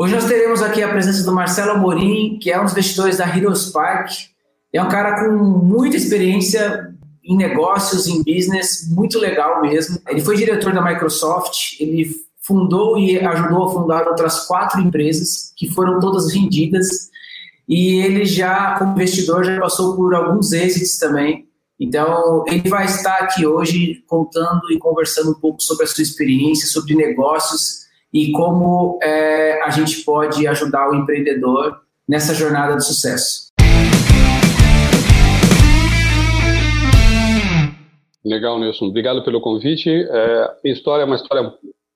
Hoje nós teremos aqui a presença do Marcelo Amorim, que é um dos investidores da Heroes Park. É um cara com muita experiência em negócios, em business, muito legal mesmo. Ele foi diretor da Microsoft, ele fundou e ajudou a fundar outras quatro empresas, que foram todas vendidas, e ele já, como investidor, já passou por alguns êxitos também. Então, ele vai estar aqui hoje contando e conversando um pouco sobre a sua experiência, sobre negócios e como é, a gente pode ajudar o empreendedor nessa jornada de sucesso. Legal, Nelson. Obrigado pelo convite. É, minha história é uma história um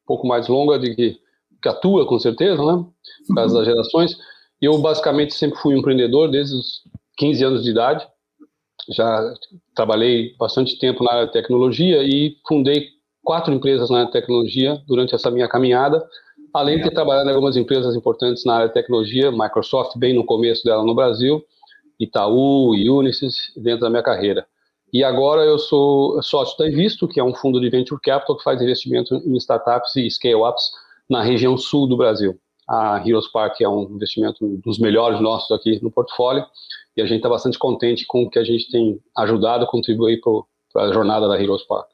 pouco mais longa de que, que a tua, com certeza, né? Por causa das gerações. Eu, basicamente, sempre fui empreendedor desde os 15 anos de idade. Já trabalhei bastante tempo na área de tecnologia e fundei quatro empresas na área de tecnologia durante essa minha caminhada, além de ter trabalhado em algumas empresas importantes na área de tecnologia, Microsoft bem no começo dela no Brasil, Itaú, Unisys, dentro da minha carreira. E agora eu sou sócio da Invisto, que é um fundo de venture capital que faz investimento em startups e scale-ups na região sul do Brasil. A Heroes Park é um investimento dos melhores nossos aqui no portfólio e a gente está bastante contente com o que a gente tem ajudado contribuir para a jornada da Heroes Park.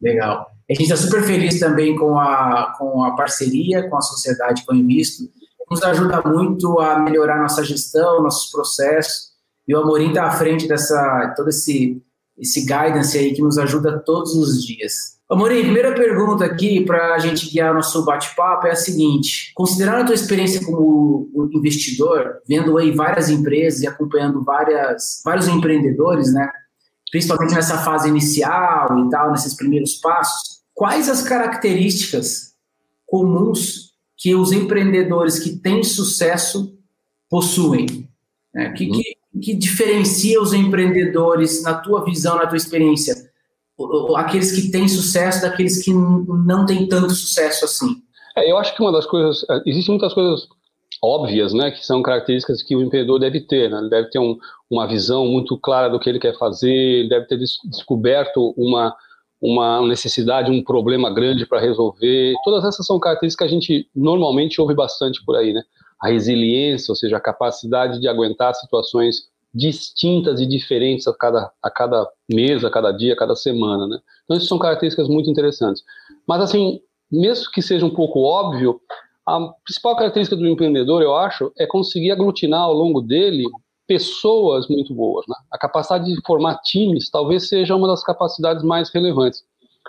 Legal. A gente está super feliz também com a, com a parceria com a sociedade com o Invisto. Nos ajuda muito a melhorar nossa gestão, nossos processos. E o Amorim está à frente dessa todo esse, esse guidance aí que nos ajuda todos os dias. Amorim, primeira pergunta aqui para a gente guiar nosso bate-papo é a seguinte: considerando a tua experiência como investidor, vendo aí várias empresas e acompanhando várias, vários empreendedores, né? Principalmente nessa fase inicial e tal, nesses primeiros passos, quais as características comuns que os empreendedores que têm sucesso possuem? É, que, que, que diferencia os empreendedores, na tua visão, na tua experiência, aqueles que têm sucesso daqueles que não têm tanto sucesso assim? É, eu acho que uma das coisas, é, existem muitas coisas óbvias, né, que são características que o empreendedor deve ter, né? ele deve ter um, uma visão muito clara do que ele quer fazer, ele deve ter des descoberto uma, uma necessidade, um problema grande para resolver, todas essas são características que a gente normalmente ouve bastante por aí, né, a resiliência, ou seja, a capacidade de aguentar situações distintas e diferentes a cada, a cada mês, a cada dia, a cada semana, né, então isso são características muito interessantes, mas assim, mesmo que seja um pouco óbvio, a principal característica do empreendedor, eu acho, é conseguir aglutinar ao longo dele pessoas muito boas. Né? A capacidade de formar times talvez seja uma das capacidades mais relevantes.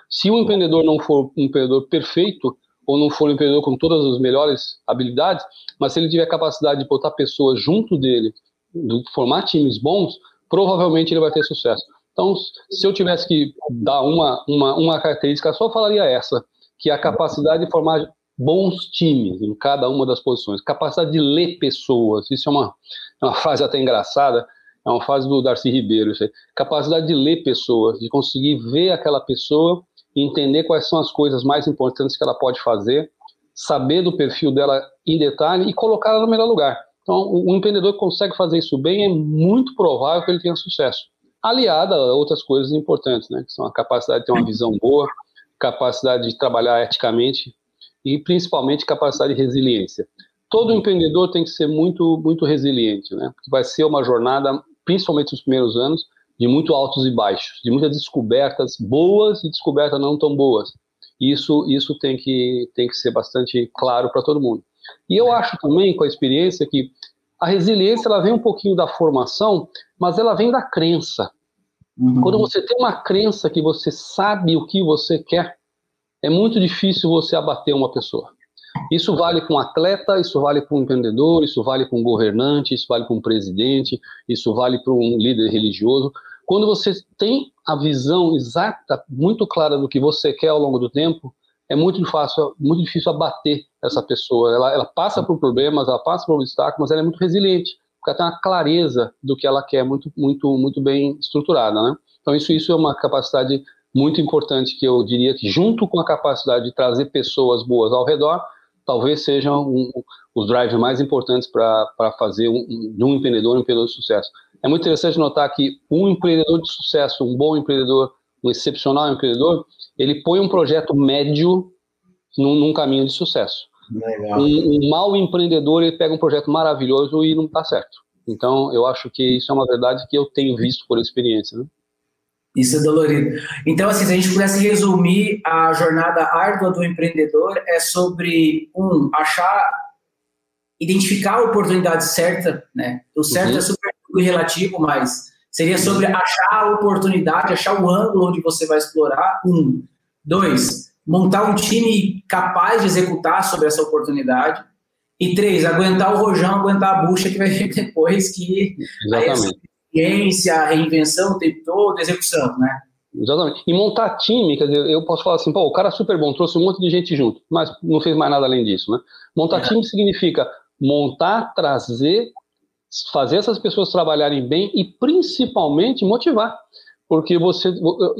Se o empreendedor não for um empreendedor perfeito, ou não for um empreendedor com todas as melhores habilidades, mas se ele tiver capacidade de botar pessoas junto dele, de formar times bons, provavelmente ele vai ter sucesso. Então, se eu tivesse que dar uma, uma, uma característica, só falaria essa, que é a capacidade de formar bons times em cada uma das posições, capacidade de ler pessoas, isso é uma, é uma fase até engraçada, é uma fase do Darcy Ribeiro, isso aí. capacidade de ler pessoas, de conseguir ver aquela pessoa e entender quais são as coisas mais importantes que ela pode fazer, saber do perfil dela em detalhe e colocá-la no melhor lugar. Então, um empreendedor que consegue fazer isso bem é muito provável que ele tenha sucesso. Aliada a outras coisas importantes, né, que são a capacidade de ter uma visão boa, capacidade de trabalhar eticamente, e principalmente capacidade de resiliência. Todo empreendedor tem que ser muito, muito resiliente, né? Porque vai ser uma jornada, principalmente nos primeiros anos, de muito altos e baixos, de muitas descobertas boas e descobertas não tão boas. Isso, isso tem que, tem que ser bastante claro para todo mundo. E eu acho também, com a experiência, que a resiliência ela vem um pouquinho da formação, mas ela vem da crença. Uhum. Quando você tem uma crença que você sabe o que você quer, é muito difícil você abater uma pessoa. Isso vale com atleta, isso vale um empreendedor, isso vale um governante, isso vale um presidente, isso vale para um líder religioso. Quando você tem a visão exata, muito clara do que você quer ao longo do tempo, é muito fácil, muito difícil abater essa pessoa. Ela, ela passa por problemas, ela passa por obstáculos, mas ela é muito resiliente, porque ela tem uma clareza do que ela quer muito, muito, muito bem estruturada, né? Então isso, isso é uma capacidade muito importante que eu diria que, junto com a capacidade de trazer pessoas boas ao redor, talvez sejam um, os drives mais importantes para fazer um, de um empreendedor um empreendedor de sucesso. É muito interessante notar que um empreendedor de sucesso, um bom empreendedor, um excepcional empreendedor, ele põe um projeto médio num, num caminho de sucesso. Um, um mau empreendedor ele pega um projeto maravilhoso e não está certo. Então, eu acho que isso é uma verdade que eu tenho visto por experiência. Né? Isso é dolorido. Então, assim, se a gente pudesse resumir a jornada árdua do empreendedor, é sobre, um, achar, identificar a oportunidade certa, né? O certo uhum. é super relativo, mas seria sobre achar a oportunidade, achar o ângulo onde você vai explorar, um. Dois, montar um time capaz de executar sobre essa oportunidade. E três, aguentar o rojão, aguentar a bucha que vai vir depois, que Exatamente ciência, reinvenção o tempo todo, execução, né? Exatamente. E montar time, quer dizer, eu posso falar assim, pô, o cara é super bom, trouxe um monte de gente junto, mas não fez mais nada além disso, né? Montar é. time significa montar, trazer, fazer essas pessoas trabalharem bem e principalmente motivar. Porque você,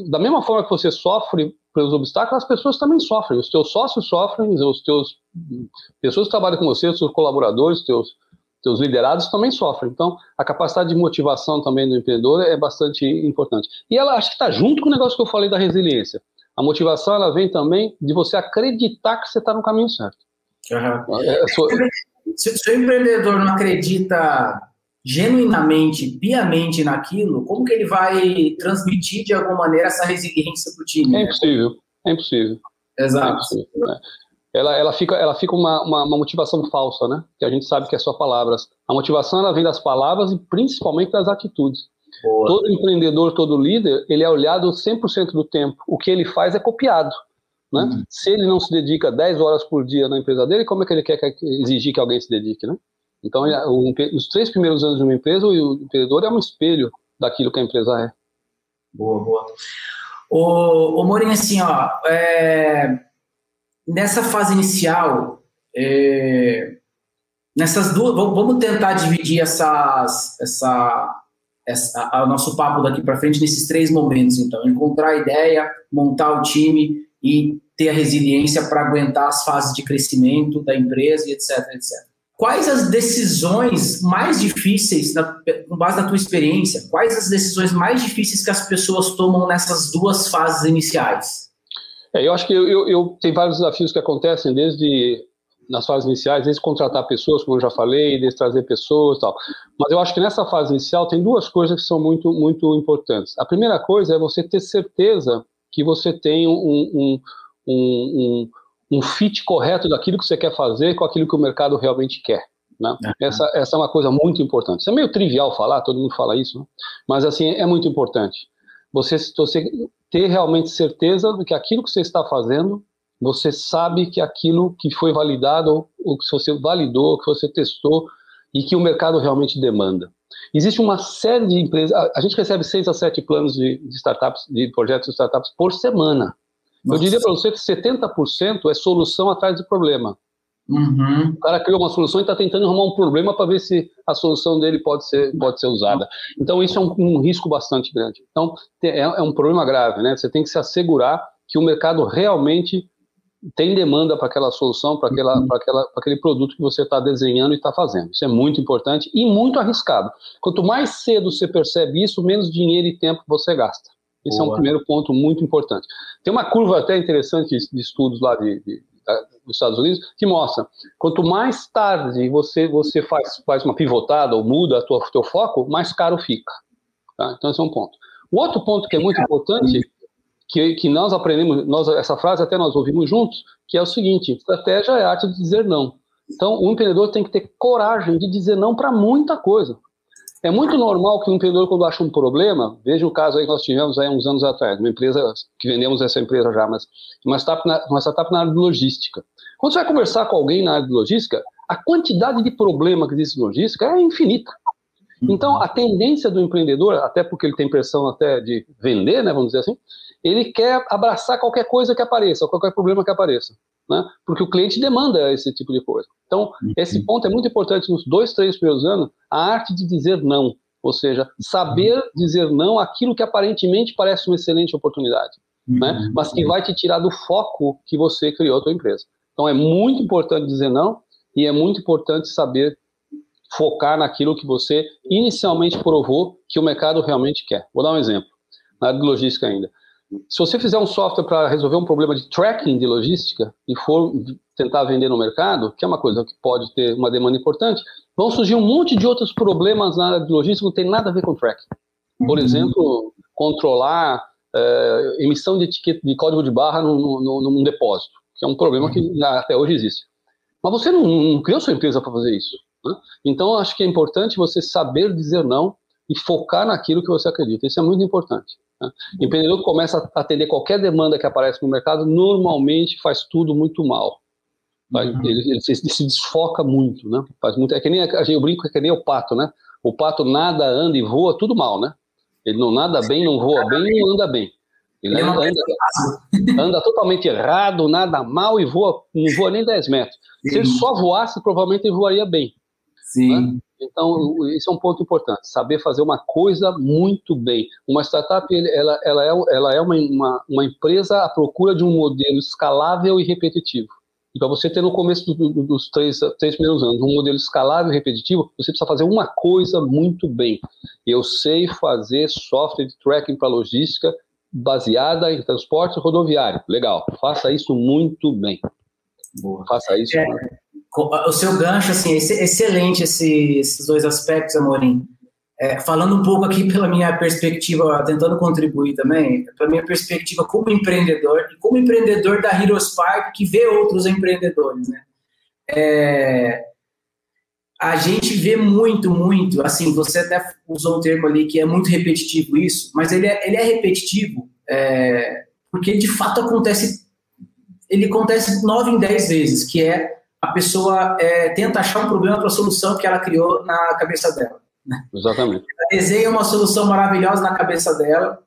da mesma forma que você sofre pelos obstáculos, as pessoas também sofrem. Os teus sócios sofrem, os teus pessoas que trabalham com você, os seus colaboradores, os teus seus liderados também sofrem. Então, a capacidade de motivação também do empreendedor é bastante importante. E ela acho que está junto com o negócio que eu falei da resiliência. A motivação ela vem também de você acreditar que você está no caminho certo. Uhum. É, sua... se, se o empreendedor não acredita genuinamente, piamente naquilo, como que ele vai transmitir de alguma maneira essa resiliência para o time? É impossível, é impossível. Exato. É impossível, né? Ela, ela fica, ela fica uma, uma, uma, motivação falsa, né? Que a gente sabe que é só palavras. A motivação ela vem das palavras e principalmente das atitudes. Boa. Todo empreendedor, todo líder, ele é olhado 100% do tempo. O que ele faz é copiado. Né? Uhum. Se ele não se dedica 10 horas por dia na empresa dele, como é que ele quer exigir que alguém se dedique? Né? Então, o, os três primeiros anos de uma empresa, o empreendedor é um espelho daquilo que a empresa é. Boa, boa. Ô, ô Morim, assim, ó, é, nessa fase inicial, é, nessas duas, vamos tentar dividir essas, essa, essa, o nosso papo daqui para frente nesses três momentos, então, encontrar a ideia, montar o time e ter a resiliência para aguentar as fases de crescimento da empresa etc, etc. Quais as decisões mais difíceis, na, com base na tua experiência, quais as decisões mais difíceis que as pessoas tomam nessas duas fases iniciais? É, eu acho que eu, eu, eu tem vários desafios que acontecem desde nas fases iniciais, desde contratar pessoas, como eu já falei, desde trazer pessoas e tal. Mas eu acho que nessa fase inicial tem duas coisas que são muito, muito importantes. A primeira coisa é você ter certeza que você tem um, um, um, um, um fit correto daquilo que você quer fazer com aquilo que o mercado realmente quer. Né? Uhum. Essa, essa é uma coisa muito importante. Isso é meio trivial falar, todo mundo fala isso, né? mas assim, é muito importante. Você, você ter realmente certeza do que aquilo que você está fazendo, você sabe que aquilo que foi validado, ou que você validou, que você testou e que o mercado realmente demanda. Existe uma série de empresas, a, gente recebe seis a sete planos de, de startups, de projetos de startups por semana. Nossa. Eu diria para você que 70% é solução atrás de problema. Uhum. O cara criou uma solução e está tentando arrumar um problema para ver se a solução dele pode ser, pode ser usada. Então, isso é um, um risco bastante grande. Então, é, é, um problema grave, né? Você tem que se assegurar que o mercado realmente tem demanda para aquela solução, para aquela, uhum. aquela, aquele produto que você está desenhando e está fazendo. Isso é muito importante e muito arriscado. Quanto mais cedo você percebe isso, menos dinheiro e tempo você gasta. Esse Boa. é um primeiro ponto muito importante. Tem uma curva até interessante de estudos lá de, de dos Estados Unidos, que mostra quanto mais tarde você você faz, faz uma pivotada ou muda o teu foco, mais caro fica. Tá? Então esse é um ponto. O outro ponto que é muito importante que, que nós aprendemos, nós, essa frase até nós ouvimos juntos, que é o seguinte: estratégia é a arte de dizer não. Então, o empreendedor tem que ter coragem de dizer não para muita coisa. É muito normal que o empreendedor, quando acha um problema, veja o caso aí que nós tivemos aí uns anos atrás, uma empresa que vendemos essa empresa já, mas uma startup na, uma startup na área de logística. Quando você vai conversar com alguém na área de logística, a quantidade de problema que existe em logística é infinita. Uhum. Então, a tendência do empreendedor, até porque ele tem pressão até de vender, né, vamos dizer assim, ele quer abraçar qualquer coisa que apareça, qualquer problema que apareça, né, porque o cliente demanda esse tipo de coisa. Então, uhum. esse ponto é muito importante nos dois, três primeiros anos, a arte de dizer não, ou seja, saber dizer não àquilo que aparentemente parece uma excelente oportunidade, né, uhum. mas que vai te tirar do foco que você criou a tua empresa. Então é muito importante dizer não e é muito importante saber focar naquilo que você inicialmente provou que o mercado realmente quer. Vou dar um exemplo, na área de logística ainda. Se você fizer um software para resolver um problema de tracking de logística e for tentar vender no mercado, que é uma coisa que pode ter uma demanda importante, vão surgir um monte de outros problemas na área de logística que não tem nada a ver com tracking. Por uhum. exemplo, controlar é, emissão de etiqueta de código de barra num, num, num, depósito, que é um problema que até hoje existe. Mas você não, não criou sua empresa para fazer isso. Né? Então, acho que é importante você saber dizer não e focar naquilo que você acredita. Isso é muito importante. O empreendedor que começa a atender qualquer demanda que aparece no mercado, normalmente faz tudo muito mal. Uhum. Ele, ele, se, ele, se, desfoca muito, né? Faz muito, é que nem, eu brinco é que nem o pato, né? O pato nada, anda e voa, tudo mal, né? Ele não nada bem, não voa bem, não anda bem. Ele, anda, anda, anda, totalmente errado, nada mal e voa, não voa nem 10 metros. Se ele só voasse, provavelmente ele voaria bem. Sim. Né? Então, isso é um ponto importante, saber fazer uma coisa muito bem. Uma startup, ela, ela é, ela é uma, uma, uma empresa à procura de um modelo escalável e repetitivo. E para você ter no começo do, do, dos três, três primeiros anos um modelo escalável e repetitivo, você precisa fazer uma coisa muito bem. Eu sei fazer software de tracking para logística baseada em transporte rodoviário. Legal, faça isso muito bem. Boa. Faça isso. É, o seu gancho, assim, é excelente esse, esses dois aspectos, Amorim. É, falando um pouco aqui pela minha perspectiva, tentando contribuir também, pela minha perspectiva como empreendedor e como empreendedor da Heroes Park que vê outros empreendedores, né? É, a gente vê muito, muito, assim, você até usou um termo ali que é muito repetitivo isso, mas ele é, ele é repetitivo é, porque de fato acontece, ele acontece nove em dez vezes, que é a pessoa é, tenta achar um problema para a solução que ela criou na cabeça dela. Né? Exatamente. Ela desenha uma solução maravilhosa na cabeça dela.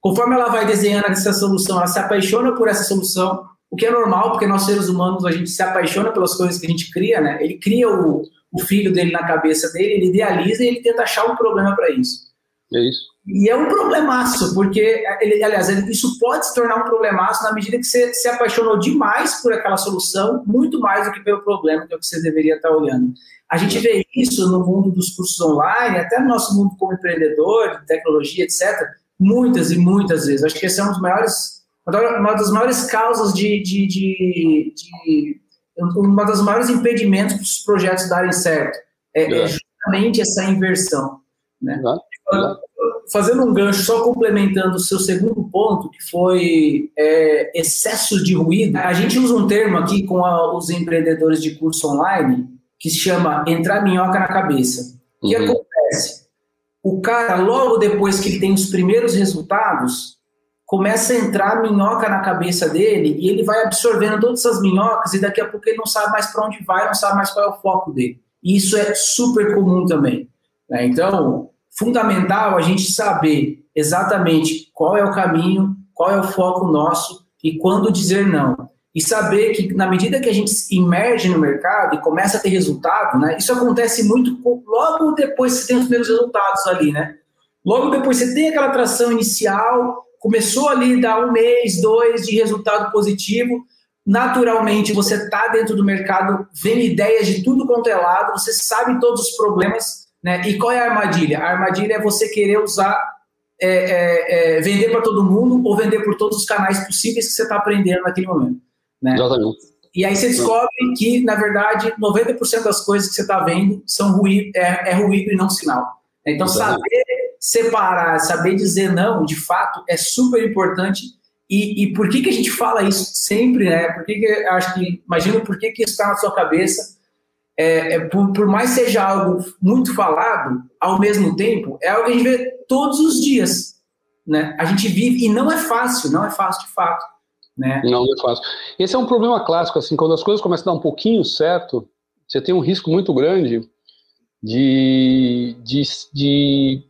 Conforme ela vai desenhando essa solução, ela se apaixona por essa solução, o que é normal, porque nós seres humanos a gente se apaixona pelas coisas que a gente cria, né? Ele cria o, o filho dele na cabeça dele, ele idealiza e ele tenta achar um problema para isso. É isso. E é um problemaço, porque, ele, aliás, isso pode se tornar um problemaço na medida que você se apaixonou demais por aquela solução, muito mais do que pelo problema que, é o que você deveria estar olhando. A gente vê isso no mundo dos cursos online, até no nosso mundo como empreendedor, de tecnologia, etc., muitas e muitas vezes. Acho que esse é um maiores, uma das maiores causas de, de, de, de uma das maiores impedimentos para os projetos darem certo. É, é. é justamente essa inversão. Né? Fazendo um gancho, só complementando o seu segundo ponto, que foi é, excesso de ruído, a gente usa um termo aqui com a, os empreendedores de curso online que se chama entrar minhoca na cabeça. O que uhum. acontece? O cara, logo depois que ele tem os primeiros resultados, começa a entrar minhoca na cabeça dele e ele vai absorvendo todas essas minhocas e daqui a pouco ele não sabe mais para onde vai, não sabe mais qual é o foco dele. E isso é super comum também. Né? Então, fundamental a gente saber exatamente qual é o caminho, qual é o foco nosso e quando dizer não. E saber que, na medida que a gente se no mercado e começa a ter resultado, né, isso acontece muito logo depois que você tem os primeiros resultados ali, né? Logo depois você tem aquela atração inicial, começou ali a dar um mês, dois de resultado positivo, naturalmente você está dentro do mercado, vem ideias de tudo quanto é lado, você sabe todos os problemas, né? E qual é a armadilha? A armadilha é você querer usar, é, é, é, vender para todo mundo ou vender por todos os canais possíveis que você está aprendendo naquele momento. Né? Exatamente. E aí você descobre que, na verdade, 90% das coisas que você está vendo são ruído, é, é, ruído e não sinal. Então, Exatamente. saber separar, saber dizer não, de fato, é super importante. E, e por que, que a gente fala isso sempre, né? Por que, que acho que, imagino por que, que isso está na sua cabeça é, é, por, por, mais seja algo muito falado, ao mesmo tempo, é algo que a gente vê todos os dias. Né? A gente vive, e não é fácil, não é fácil de fato. Né? Não, não é fácil. Esse é um problema clássico, assim, quando as coisas começam a dar um pouquinho certo, você tem um risco muito grande de, de, de,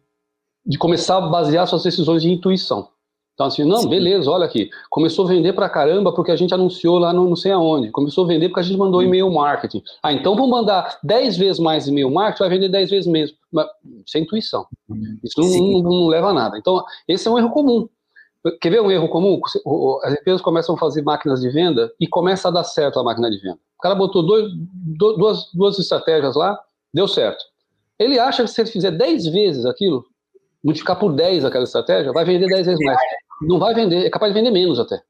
de começar a basear suas decisões de intuição. Então, assim, não, Sim. beleza, olha aqui. Começou a vender pra caramba porque a gente anunciou lá no não sei aonde. Começou a vender porque a gente mandou e-mail marketing. Ah, então vamos mandar 10 vezes mais e-mail marketing, vai vender 10 vezes mesmo. Mas, sem intuição. Isso não, não, não, leva a nada. Então, esse é um erro comum. Quer ver um erro comum? As empresas começam a fazer máquinas de venda e começa a dar certo a máquina de venda. O cara botou dois, duas, duas estratégias lá, deu certo. Ele acha que se ele fizer 10 vezes aquilo, multiplicar por 10 aquela estratégia, vai vender 10 vezes mais. Não vai vender, é capaz de vender menos até.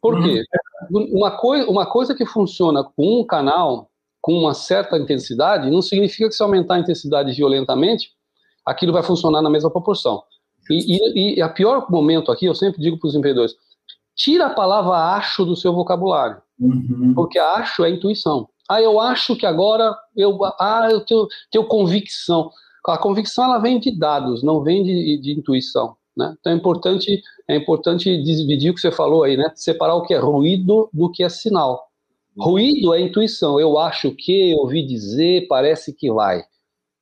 Por quê? Uhum. Uma, coi uma coisa que funciona com um canal com uma certa intensidade não significa que se aumentar a intensidade violentamente, aquilo vai funcionar na mesma proporção. E, e, e a pior momento aqui, eu sempre digo para os empreendedores, tira a palavra acho do seu vocabulário, uhum. porque acho é intuição. Ah, eu acho que agora eu, ah, eu tenho, tenho convicção. A convicção ela vem de dados, não vem de, de intuição. Né? Então é importante, é importante dividir o que você falou aí, né? Separar o que é ruído do que é sinal. Ruído é intuição. Eu acho que, eu ouvi dizer, parece que vai.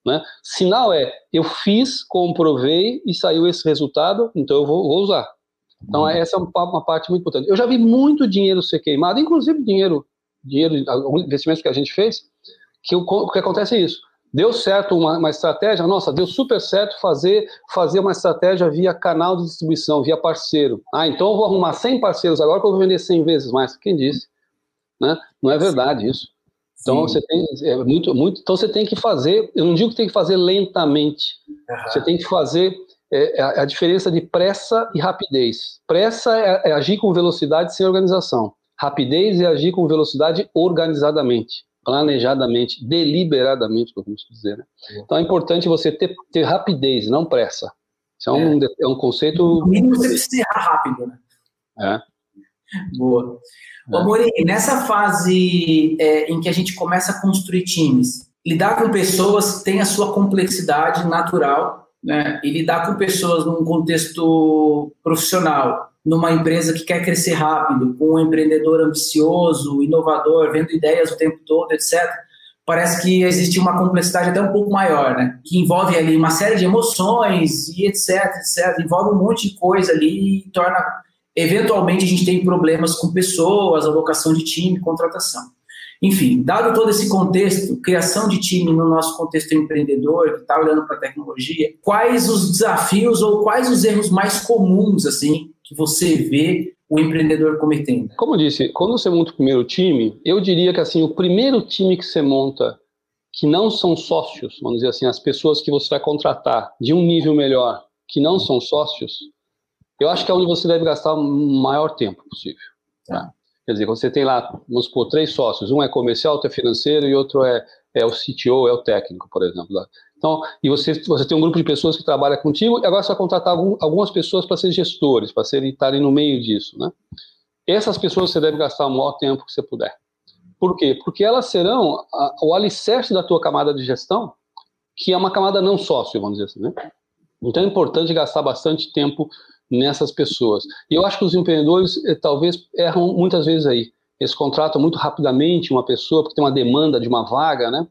Né? Sinal é eu fiz, comprovei e saiu esse resultado, então eu vou, vou usar. Então uhum. essa é uma, uma, parte muito importante. Eu já vi muito dinheiro ser queimado, inclusive dinheiro, dinheiro, investimentos que a gente fez, que o que acontece é isso. Deu certo uma, uma, estratégia, nossa, deu super certo fazer, fazer uma estratégia via canal de distribuição, via parceiro. Ah, então eu vou arrumar 100 parceiros agora que eu vou vender 100 vezes mais. Quem disse? Né? Não é verdade isso. Então você tem é muito, muito. Então você tem que fazer. Eu não digo que tem que fazer lentamente. Uhum. Você tem que fazer é, a, a, diferença de pressa e rapidez. Pressa é, é, agir com velocidade sem organização. Rapidez é agir com velocidade organizadamente, planejadamente, deliberadamente, podemos dizer. Né? Então é importante você ter, ter rapidez, não pressa. Isso é um, é. é um conceito. No mínimo você precisa ser rápido, né? É. Boa. Ô, Morim, nessa fase é, em que a gente começa a construir times, lidar com pessoas tem a sua complexidade natural, né? E lidar com pessoas num contexto profissional, numa empresa que quer crescer rápido, com um empreendedor ambicioso, inovador, vendo ideias o tempo todo, etc. Parece que existe uma complexidade até um pouco maior, né? Que envolve ali uma série de emoções e etc, etc. Envolve um monte de coisa ali e torna Eventualmente, a gente tem problemas com pessoas, alocação de time, contratação. Enfim, dado todo esse contexto, criação de time no nosso contexto empreendedor, que está olhando para a tecnologia, quais os desafios ou quais os erros mais comuns, assim, que você vê o empreendedor cometendo? Como eu disse, quando você monta o primeiro time, eu diria que, assim, o primeiro time que você monta, que não são sócios, vamos dizer assim, as pessoas que você vai contratar de um nível melhor, que não são sócios, eu acho que é onde você deve gastar o maior tempo possível. Tá? Quer dizer, você tem lá, vamos supor, três sócios, um é comercial, outro é financeiro e outro é, é o CTO, é o técnico, por exemplo. Então, e você, você tem um grupo de pessoas que trabalha contigo e agora você vai contratar algum, algumas pessoas para ser gestores, para serem, estarem no meio disso, né? Essas pessoas você deve gastar o maior tempo que você puder. Por quê? Porque elas serão a, o alicerce da tua camada de gestão, que é uma camada não sócio, vamos dizer assim, né? Então é importante gastar bastante tempo nessas pessoas. E eu acho que os empreendedores eh, talvez erram muitas vezes aí. Eles contratam muito rapidamente uma pessoa porque tem uma demanda de uma vaga, né?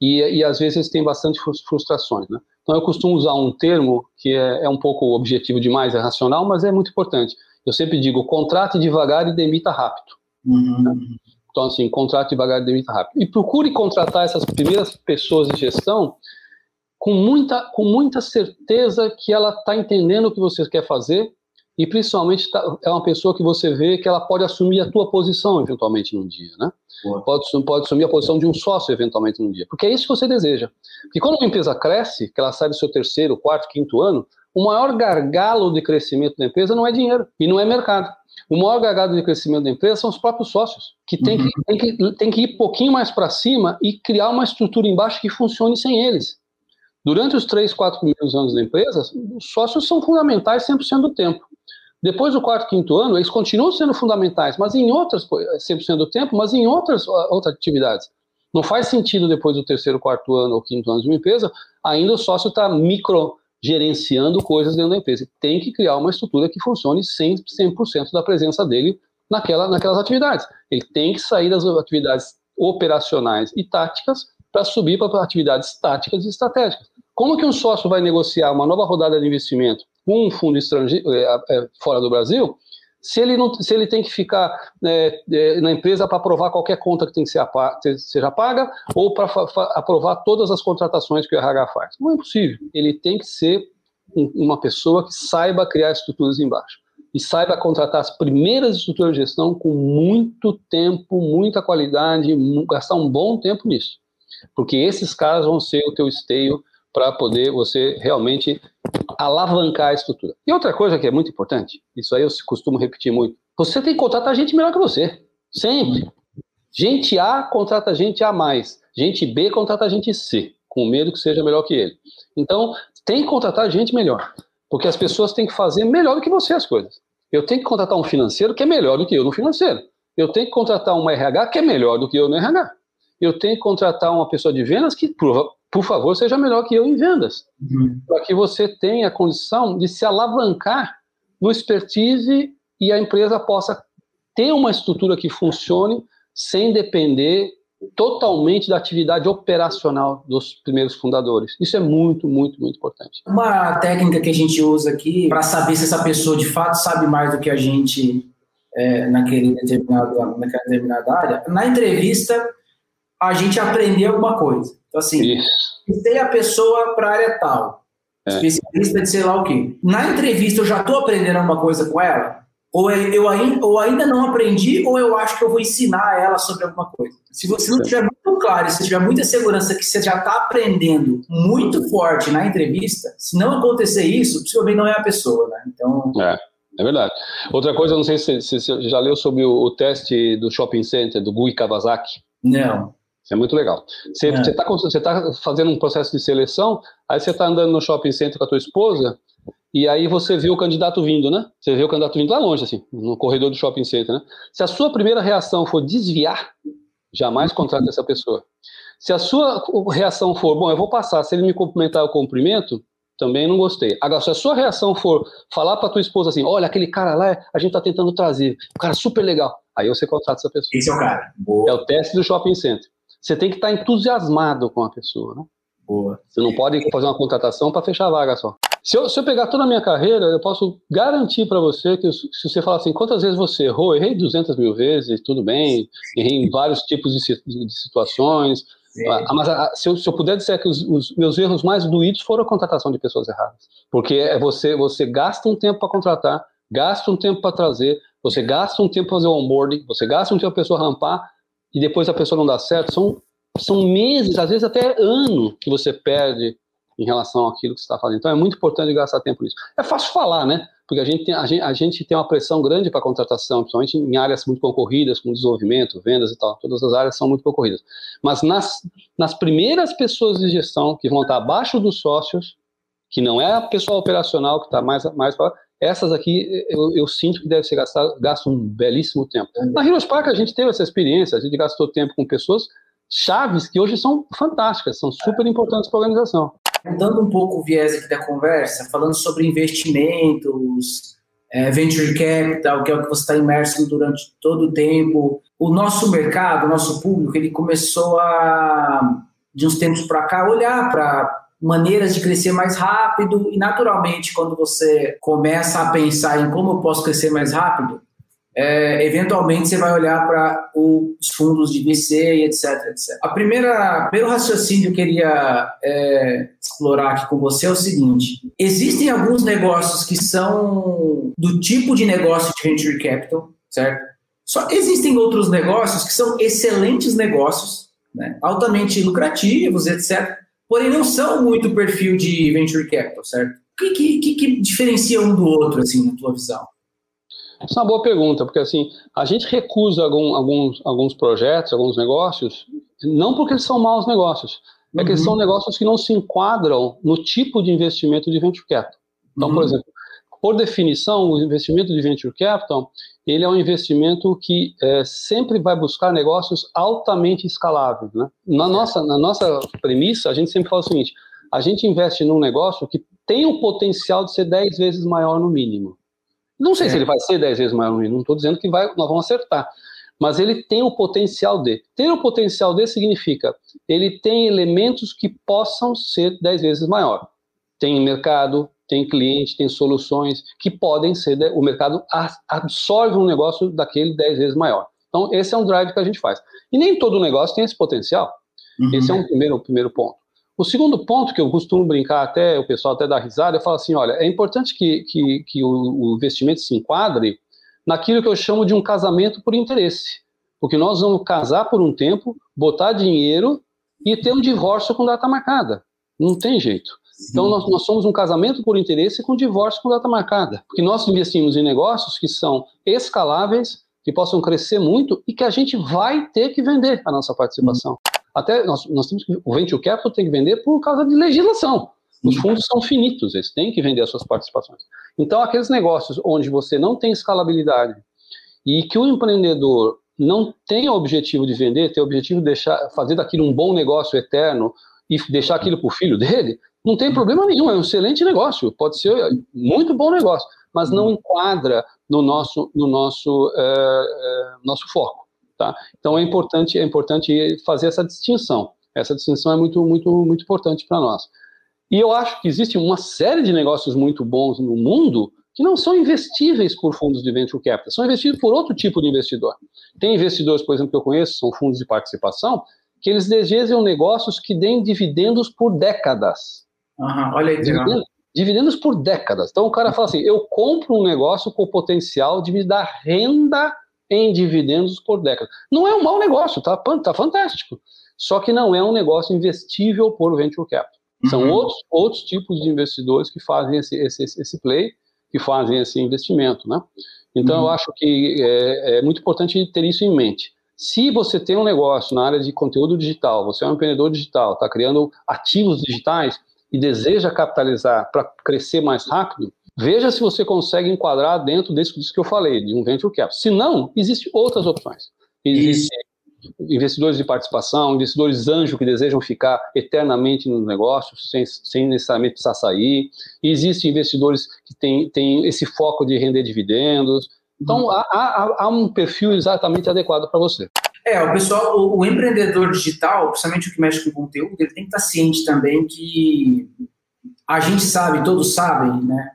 E, e às vezes eles têm bastante frustrações, né? Então eu costumo usar um termo que é, é um pouco objetivo demais, é racional, mas é muito importante. Eu sempre digo, contrate devagar e demita rápido. Uhum. Né? Então, assim, contrate devagar e demita rápido. E procure contratar essas primeiras pessoas de gestão com muita, com muita certeza que ela está entendendo o que você quer fazer e principalmente tá, é uma pessoa que você vê que ela pode assumir a tua posição eventualmente num dia, né? Pode, pode assumir a posição de um sócio eventualmente num dia, porque é isso que você deseja. Porque quando uma empresa cresce, que ela sai do seu terceiro, quarto, quinto ano, o maior gargalo de crescimento da empresa não é dinheiro e não é mercado. O maior gargalo de crescimento da empresa são os próprios sócios, que tem, uhum. que, tem, que, tem que ir um pouquinho mais para cima e criar uma estrutura embaixo que funcione sem eles. Durante os três, quatro primeiros anos da empresa, os sócios são fundamentais 100% do tempo. Depois do quarto, quinto ano, eles continuam sendo fundamentais, mas em outras, 100% do tempo, mas em outras, outras atividades. Não faz sentido depois do terceiro, quarto ano ou quinto ano de uma empresa, ainda o sócio está micro gerenciando coisas dentro da empresa. Tem que criar uma estrutura que funcione 100%, 100 da presença dele naquela, naquelas atividades. Ele tem que sair das atividades operacionais e táticas para subir para atividades táticas e estratégicas. Como que um sócio vai negociar uma nova rodada de investimento com um fundo estrangeiro é, é, fora do Brasil, se ele, não, se ele tem que ficar é, é, na empresa para aprovar qualquer conta que tem que ser, seja paga ou para aprovar todas as contratações que o RH faz? Não é possível. Ele tem que ser um, uma pessoa que saiba criar estruturas embaixo e saiba contratar as primeiras estruturas de gestão com muito tempo, muita qualidade, gastar um bom tempo nisso. Porque esses caras vão ser o teu esteio para poder você realmente alavancar a estrutura. E outra coisa que é muito importante, isso aí eu costumo repetir muito, você tem que contratar gente melhor que você, sempre. Gente A contrata gente A mais, gente B contrata gente C, com medo que seja melhor que ele. Então, tem que contratar gente melhor, porque as pessoas têm que fazer melhor do que você as coisas. Eu tenho que contratar um financeiro que é melhor do que eu no financeiro. Eu tenho que contratar uma RH que é melhor do que eu no RH. Eu tenho que contratar uma pessoa de vendas que, por, por favor, seja melhor que eu em vendas. Uhum. Para que você tenha a condição de se alavancar no expertise e a empresa possa ter uma estrutura que funcione sem depender totalmente da atividade operacional dos primeiros fundadores. Isso é muito, muito, muito importante. Uma técnica que a gente usa aqui para saber se essa pessoa de fato sabe mais do que a gente é, naquele determinado, naquela determinada área, na entrevista a gente aprendeu alguma coisa. Então, assim, tem a pessoa para a área tal, é. especialista de sei lá o quê. Na entrevista eu já estou aprendendo alguma coisa com ela? Ou eu ainda, ou ainda não aprendi, ou eu acho que eu vou ensinar ela sobre alguma coisa. Se você não tiver muito claro, se tiver muita segurança que você já está aprendendo muito forte na entrevista, se não acontecer isso, possivelmente não é a pessoa, né? Então. É. É verdade. Outra coisa, não sei se, se você já leu sobre o, o, teste do shopping center, do Gui Kawasaki. Não. Isso é muito legal. Você está você tá fazendo um processo de seleção, aí você está andando no shopping center com a tua esposa, e aí você vê o candidato vindo, né? Você vê o candidato vindo lá longe, assim, no corredor do shopping center, né? Se a sua primeira reação for desviar, jamais contrate essa pessoa. Se a sua reação for, bom, eu vou passar, se ele me cumprimentar, eu cumprimento, também não gostei. Agora, se a sua reação for falar para tua esposa assim, olha, aquele cara lá, a gente tá tentando trazer, o cara super legal, aí você contrata essa pessoa. Esse é o cara. Boa. É o teste do shopping center. Você tem que estar entusiasmado com a pessoa, né? Boa. Você não pode fazer uma contratação para fechar a vaga só. Se eu, se eu, pegar toda a minha carreira, eu posso garantir para você que se você falar assim, quantas vezes você errou? Errei 200 mil vezes, tudo bem. Errei em vários tipos de, de situações. Ah, mas ah, se eu, se eu, puder dizer que os, os, meus erros mais doídos foram a contratação de pessoas erradas. Porque é você, você gasta um tempo para contratar, gasta um tempo para trazer, você gasta um tempo para fazer o onboarding, você gasta um tempo para a pessoa rampar e depois a pessoa não dá certo. São, são meses, às vezes até ano que você perde em relação àquilo que você está fazendo. Então é muito importante gastar tempo nisso. É fácil falar, né? Porque a gente tem, a gente, a gente tem uma pressão grande para contratação, principalmente em áreas muito concorridas, como desenvolvimento, vendas e tal. Todas as áreas são muito concorridas. Mas nas, nas primeiras pessoas de gestão que vão estar abaixo dos sócios, que não é a pessoa operacional que está mais, mais essas aqui eu, eu, sinto que deve ser gastado, gasto um belíssimo tempo. Na Heroes Park a gente teve essa experiência, a gente gastou tempo com pessoas chaves que hoje são fantásticas, são super importantes para a organização mudando um pouco o viés aqui da conversa, falando sobre investimentos, é, venture capital, que é o que você está imerso durante todo o tempo. O nosso mercado, o nosso público, ele começou a, de uns tempos para cá, olhar para maneiras de crescer mais rápido e naturalmente quando você começa a pensar em como eu posso crescer mais rápido, é, eventualmente você vai olhar para os fundos de VC e etc, etc. A primeira, primeiro raciocínio que eu queria é, explorar aqui com você é o seguinte: existem alguns negócios que são do tipo de negócio de venture capital, certo? Só existem outros negócios que são excelentes negócios, né, altamente lucrativos, etc. Porém, não são muito perfil de venture capital, certo? O que, que, que diferencia um do outro, assim, na tua visão? Essa é uma boa pergunta, porque assim, a gente recusa algum, alguns, alguns projetos, alguns negócios, não porque eles são maus negócios, é que eles são uhum. negócios que não se enquadram no tipo de investimento de venture capital. Então, uhum. por exemplo, por definição, o investimento de venture capital, ele é um investimento que é, sempre vai buscar negócios altamente escaláveis. Né? Na, nossa, na nossa premissa, a gente sempre fala o seguinte, a gente investe num negócio que tem o potencial de ser 10 vezes maior no mínimo. Não sei é. se ele vai ser 10 vezes maior, não estou dizendo que vai, nós vamos acertar. Mas ele tem o potencial de. Ter o potencial de significa ele tem elementos que possam ser 10 vezes maior. Tem mercado, tem cliente, tem soluções que podem ser. O mercado absorve um negócio daquele 10 vezes maior. Então, esse é um drive que a gente faz. E nem todo negócio tem esse potencial. Uhum. Esse é um primeiro, primeiro ponto. O segundo ponto que eu costumo brincar até, o pessoal até dá risada, eu falo assim, olha, é importante que, que, que o, o investimento se enquadre naquilo que eu chamo de um casamento por interesse. Porque nós vamos casar por um tempo, botar dinheiro e ter um divórcio com data marcada. Não tem jeito. Então, nós, nós somos um casamento por interesse com divórcio com data marcada. Porque nós investimos em negócios que são escaláveis, que possam crescer muito e que a gente vai ter que vender a nossa participação. Até nós, nós temos que, o venture capital tem que vender por causa de legislação. Os fundos são finitos, eles têm que vender as suas participações. Então, aqueles negócios onde você não tem escalabilidade e que o empreendedor não tem o objetivo de vender, tem o objetivo de deixar, fazer daquilo um bom negócio eterno e deixar aquilo para o filho dele, não tem problema nenhum, é um excelente negócio, pode ser muito bom negócio, mas não enquadra no nosso, no nosso, é, é, nosso foco. Tá? Então é importante, é importante fazer essa distinção. Essa distinção é muito, muito, muito importante para nós. E eu acho que existe uma série de negócios muito bons no mundo que não são investíveis por fundos de venture capital, são investidos por outro tipo de investidor. Tem investidores, por exemplo, que eu conheço, são fundos de participação, que eles desejam negócios que deem dividendos por décadas. Uhum, olha aí, dividendos, dividendos por décadas. Então o cara fala assim: eu compro um negócio com o potencial de me dar renda em dividendos por décadas. Não é um mau negócio, tá, tá fantástico. Só que não é um negócio investível por venture capital. São uhum. outros, outros tipos de investidores que fazem esse, esse, esse play que fazem esse investimento, né? Então, uhum. eu acho que é, é, muito importante ter isso em mente. Se você tem um negócio na área de conteúdo digital, você é um empreendedor digital, está criando ativos digitais e deseja capitalizar para crescer mais rápido, veja se você consegue enquadrar dentro disso que eu falei, de um venture capital. Se não, existem outras opções. Existe investidores de participação, investidores anjo que desejam ficar eternamente nos negócios, sem, sem necessariamente precisar sair. E existem investidores que têm, têm esse foco de render dividendos. Então, hum. há, há, há um perfil exatamente adequado para você. É, o pessoal, o, o, empreendedor digital, principalmente o que mexe com conteúdo, ele tem que estar ciente também que a gente sabe, todos sabem, né?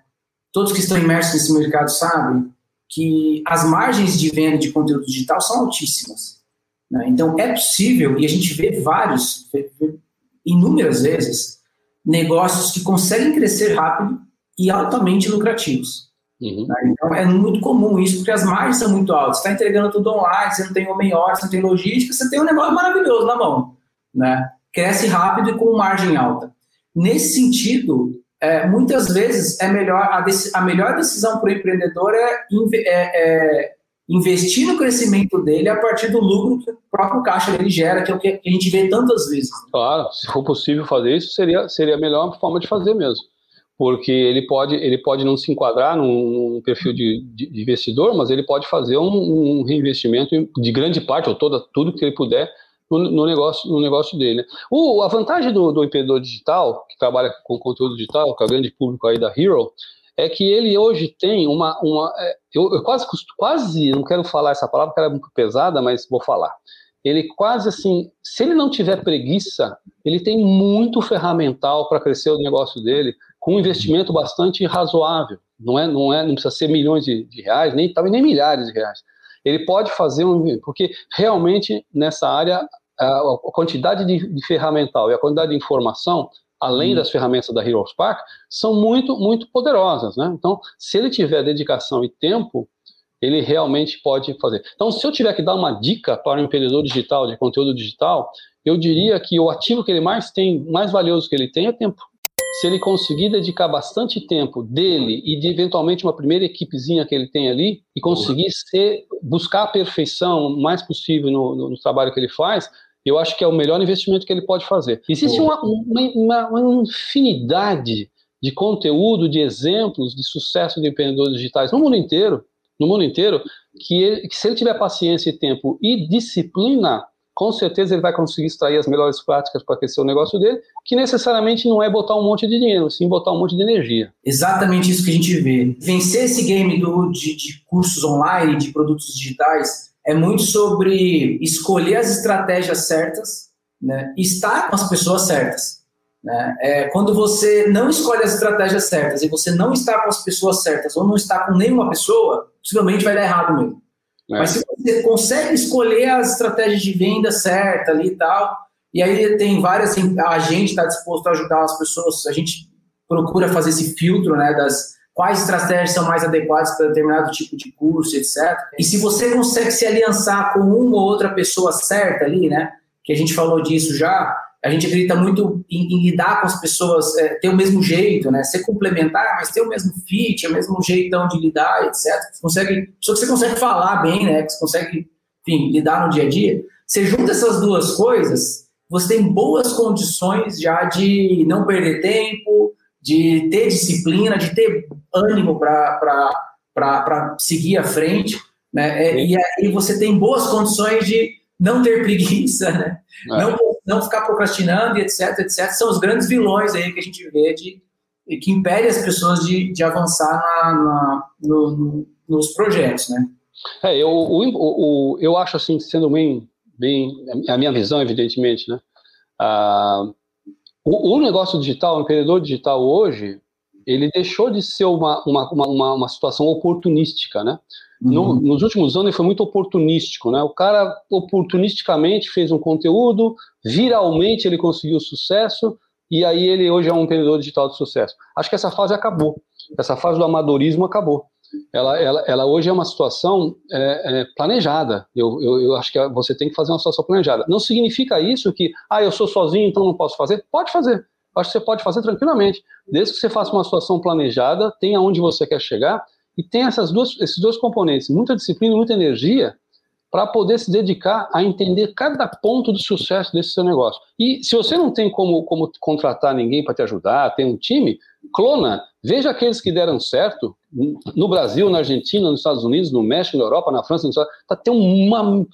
Todos que estão imersos nesse mercado sabem que as margens de venda de conteúdo digital são altíssimas. Né? Então, é possível, e a gente vê vários, inúmeras vezes, negócios que conseguem crescer rápido e altamente lucrativos. Uhum. Né? Então, é muito comum isso, porque as margens são muito altas. Você está entregando tudo online, você não tem homem hora, você não tem logística, você tem um negócio maravilhoso na mão. Né? Cresce rápido e com margem alta. Nesse sentido, é, muitas vezes é melhor a, a melhor decisão para o empreendedor é, é, é investir no crescimento dele a partir do lucro que o próprio caixa dele gera, que é o que a gente vê tantas vezes. Claro, se for possível fazer isso, seria, seria a melhor forma de fazer mesmo. Porque ele pode, ele pode não se enquadrar num, perfil de, de, investidor, mas ele pode fazer um, um, reinvestimento de grande parte, ou toda, tudo que ele puder, no, no negócio, no negócio dele. O, a vantagem do, do empreendedor digital, que trabalha com conteúdo digital, que é o grande público aí da Hero, é que ele hoje tem uma. uma é, eu, eu quase, quase, não quero falar essa palavra porque ela é muito pesada, mas vou falar. Ele quase assim, se ele não tiver preguiça, ele tem muito ferramental para crescer o negócio dele, com um investimento bastante razoável. Não é, não é, não precisa ser milhões de, de reais, nem talvez nem milhares de reais. Ele pode fazer um, porque realmente nessa área a, quantidade de, de ferramental e a quantidade de informação além hum. das ferramentas da Heroes Park, são muito, muito poderosas, né? Então, se ele tiver dedicação e tempo, ele realmente pode fazer. Então, se eu tiver que dar uma dica para um empreendedor digital, de conteúdo digital, eu diria que o ativo que ele mais tem, mais valioso que ele tem é tempo. Se ele conseguir dedicar bastante tempo dele e de eventualmente uma primeira equipezinha que ele tem ali e conseguir ser, buscar a perfeição o mais possível no, no, no trabalho que ele faz, eu acho que é o melhor investimento que ele pode fazer. Existe uma, uma, uma infinidade de conteúdo, de exemplos de sucesso de empreendedores digitais no mundo inteiro, no mundo inteiro, que, ele, que se ele tiver paciência e tempo e disciplina, com certeza ele vai conseguir extrair as melhores práticas para crescer o negócio dele, que necessariamente não é botar um monte de dinheiro, sim botar um monte de energia. Exatamente isso que a gente vê. Vencer esse game do, de, de cursos online, de produtos digitais, é muito sobre escolher as estratégias certas, né, estar com as pessoas certas. Né? É, quando você não escolhe as estratégias certas e você não está com as pessoas certas ou não está com nenhuma pessoa, possivelmente vai dar errado mesmo. É. Mas se você consegue escolher as estratégias de venda certa ali e tal, e aí tem várias, assim, a gente está disposto a ajudar as pessoas, a gente procura fazer esse filtro né, das, quais estratégias são mais adequadas para determinado tipo de curso, etc. E se você consegue se aliançar com uma ou outra pessoa certa ali, né, que a gente falou disso já, a gente acredita muito em, em lidar com as pessoas, é, ter o mesmo jeito, né? Ser complementar, mas ter o mesmo fit, o mesmo jeitão de lidar, etc. Você consegue, só que você consegue falar bem, né? Que você consegue, enfim, lidar no dia a dia. Você junta essas duas coisas, você tem boas condições já de não perder tempo, de ter disciplina, de ter ânimo para seguir à frente, né? É, e aí você tem boas condições de não ter preguiça, né? É. Não, não ficar procrastinando e etc, etc. São os grandes vilões aí que a gente vê de, que impedem as pessoas de, de avançar na, na no, no, nos projetos, né? É, eu, o, o, eu acho assim, sendo bem, bem a minha visão, evidentemente, né? Ah, o, o, negócio digital, o empreendedor digital hoje, ele deixou de ser uma, uma, uma, uma situação oportunística, né? No, uhum. nos últimos anos ele foi muito oportunístico, né? O cara oportunisticamente fez um conteúdo, viralmente ele conseguiu sucesso e aí ele hoje é um empreendedor digital de sucesso. Acho que essa fase acabou. Essa fase do amadorismo acabou. Ela, ela, ela hoje é uma situação é, é, planejada. Eu, eu, eu, acho que você tem que fazer uma situação planejada. Não significa isso que, ah, eu sou sozinho, então não posso fazer. Pode fazer. Acho que você pode fazer tranquilamente. Desde que você faça uma situação planejada, tenha onde você quer chegar e tem essas duas, esses dois componentes, muita disciplina e muita energia, para poder se dedicar a entender cada ponto do sucesso desse seu negócio. E se você não tem como, como contratar ninguém para te ajudar, tem um time, clona, veja aqueles que deram certo no Brasil, na Argentina, nos Estados Unidos, no México, na Europa, na França, está tem uma,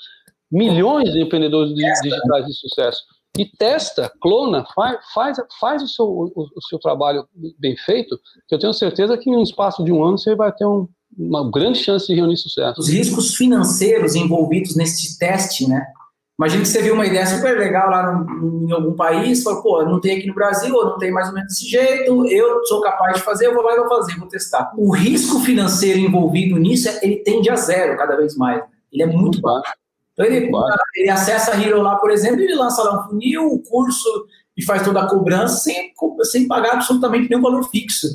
milhões de empreendedores digitais de sucesso e testa, clona, faz, faz, faz o, seu, o, o, seu trabalho bem feito, que eu tenho certeza que em um espaço de um ano você vai ter um, uma grande chance de reunir sucesso. Os riscos financeiros envolvidos nesse teste, né? Imagina que você viu uma ideia super legal lá no, em algum país, falou, pô, não tem aqui no Brasil, ou não tem mais ou menos desse jeito, eu sou capaz de fazer, eu vou lá e vou fazer, vou testar. O risco financeiro envolvido nisso, ele tende a zero cada vez mais. Ele é muito, muito baixo. Então ele, ele acessa a Hero lá, por exemplo, e ele lança lá um funil, o um curso e faz toda a cobrança sem, sem pagar absolutamente nenhum valor fixo.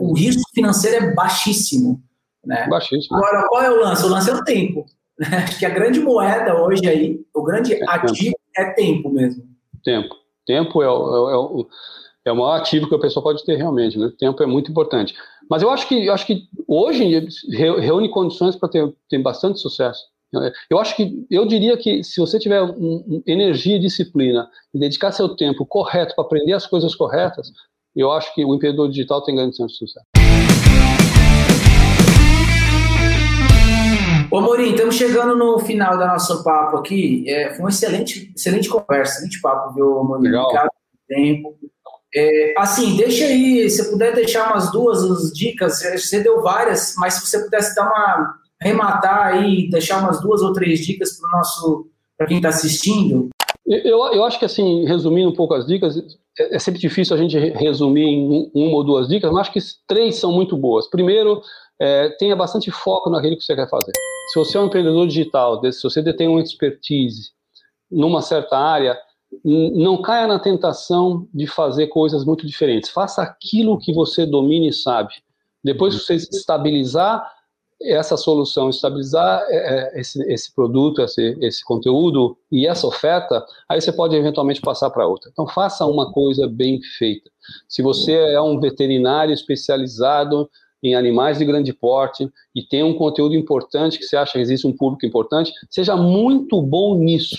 O risco financeiro é baixíssimo. Né? Baixíssimo. Agora, qual é o lance? O lance é o tempo. Né? Acho que a grande moeda hoje aí, o grande é ativo tempo. é tempo mesmo. Tempo. Tempo é o, é, o, é o maior ativo que a pessoa pode ter realmente. Né? Tempo é muito importante. Mas eu acho que, eu acho que hoje reúne condições para ter, ter bastante sucesso. Eu acho que, eu diria que se você tiver um, um, energia e disciplina e dedicar seu tempo correto para aprender as coisas corretas, eu acho que o empreendedor digital tem grande chance de sucesso. Ô Morim, estamos chegando no final da nosso papo aqui. É, foi uma excelente, excelente conversa, excelente papo, viu, Morim? Legal. Obrigado pelo tempo. É, assim, deixa aí, se puder deixar umas duas dicas, você deu várias, mas se você pudesse dar uma arrematar aí, deixar umas duas ou três dicas para nosso para quem está assistindo? Eu, eu acho que assim, resumindo um pouco as dicas, é, é sempre difícil a gente resumir em uma ou duas dicas, mas acho que três são muito boas. Primeiro, é, tenha bastante foco naquilo que você quer fazer. Se você é um empreendedor digital, se você detém uma expertise numa certa área, não caia na tentação de fazer coisas muito diferentes. Faça aquilo que você domina e sabe. Depois que você estabilizar essa solução, estabilizar é, é, esse, esse produto, esse, esse conteúdo e essa oferta, aí você pode eventualmente passar para outra. Então, faça uma coisa bem feita. Se você é um veterinário especializado em animais de grande porte e tem um conteúdo importante que você acha que existe um público importante, seja muito bom nisso,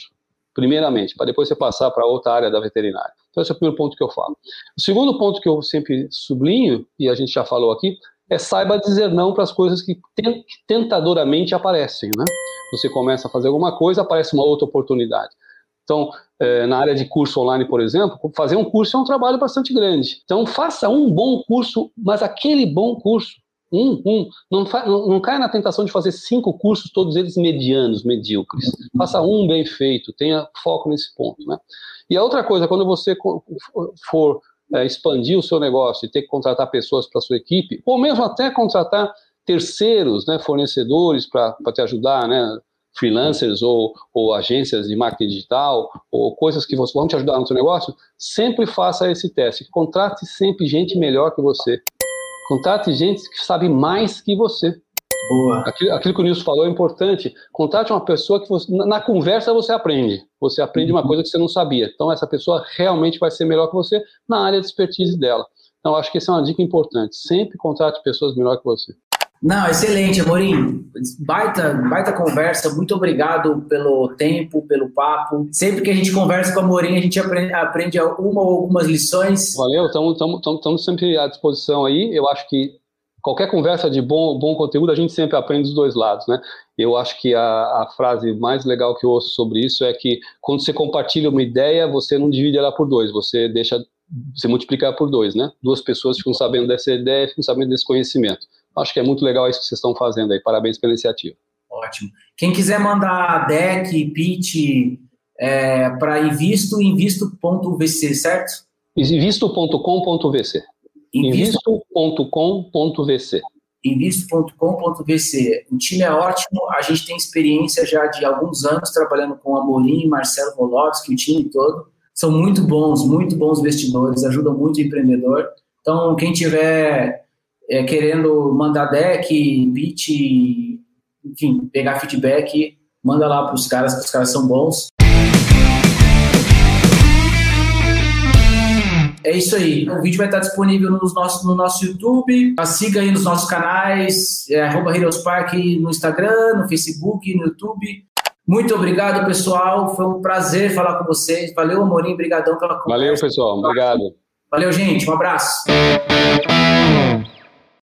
primeiramente, para depois você passar para outra área da veterinária. Então, esse é o primeiro ponto que eu falo. O segundo ponto que eu sempre sublinho, e a gente já falou aqui, é saiba dizer não para as coisas que tentadoramente aparecem, né? Você começa a fazer alguma coisa, aparece uma outra oportunidade. Então, é, na área de curso online, por exemplo, fazer um curso é um trabalho bastante grande. Então, faça um bom curso, mas aquele bom curso, um, um, não, não, não caia na tentação de fazer cinco cursos, todos eles medianos, medíocres. Faça um bem feito, tenha foco nesse ponto, né? E a outra coisa, quando você for é, expandir o seu negócio e ter que contratar pessoas para sua equipe, ou mesmo até contratar terceiros, né, fornecedores para te ajudar, né, freelancers ou, ou, agências de marketing digital ou coisas que vão te ajudar no seu negócio, sempre faça esse teste. Contrate sempre gente melhor que você. Contrate gente que sabe mais que você. Boa. Aquilo, aquilo, que o Nilson falou é importante. Contate uma pessoa que você, na conversa você aprende. Você aprende uma coisa que você não sabia. Então, essa pessoa realmente vai ser melhor que você na área de expertise dela. Então, acho que essa é uma dica importante. Sempre contrate pessoas melhor que você. Não, excelente, Amorim. Baita, baita conversa. Muito obrigado pelo tempo, pelo papo. Sempre que a gente conversa com a Amorim, a gente aprende, aprende uma ou algumas lições. Valeu, estamos sempre à disposição aí. Eu acho que qualquer conversa de bom, bom conteúdo, a gente sempre aprende dos dois lados, né? Eu acho que a, a, frase mais legal que eu ouço sobre isso é que quando você compartilha uma ideia, você não divide ela por dois, você deixa, você multiplicar por dois, né? Duas pessoas ficam sabendo dessa ideia, ficam sabendo desse conhecimento. Acho que é muito legal isso que vocês estão fazendo aí. Parabéns pela iniciativa. Ótimo. Quem quiser mandar deck, pitch é, para invisto, invisto.vc, certo? Invisto.com.vc. Invisto.com.vc. Invisto.com.vc. O time é ótimo, a gente tem experiência já de alguns anos trabalhando com Amorim, Marcelo Volovski, o time todo. São muito bons, muito bons investidores, ajudam muito o empreendedor. Então, quem tiver é, querendo mandar deck, pitch, enfim, pegar feedback, manda lá para os caras, que os caras são bons. É isso aí. O vídeo vai estar disponível no nosso, no nosso YouTube. Siga aí nos nossos canais, é, arroba Park no Instagram, no Facebook, no YouTube. Muito obrigado, pessoal. Foi um prazer falar com vocês. Valeu, Amorim. Obrigadão pela conversa. Valeu, pessoal. Obrigado. Valeu, gente. Um abraço.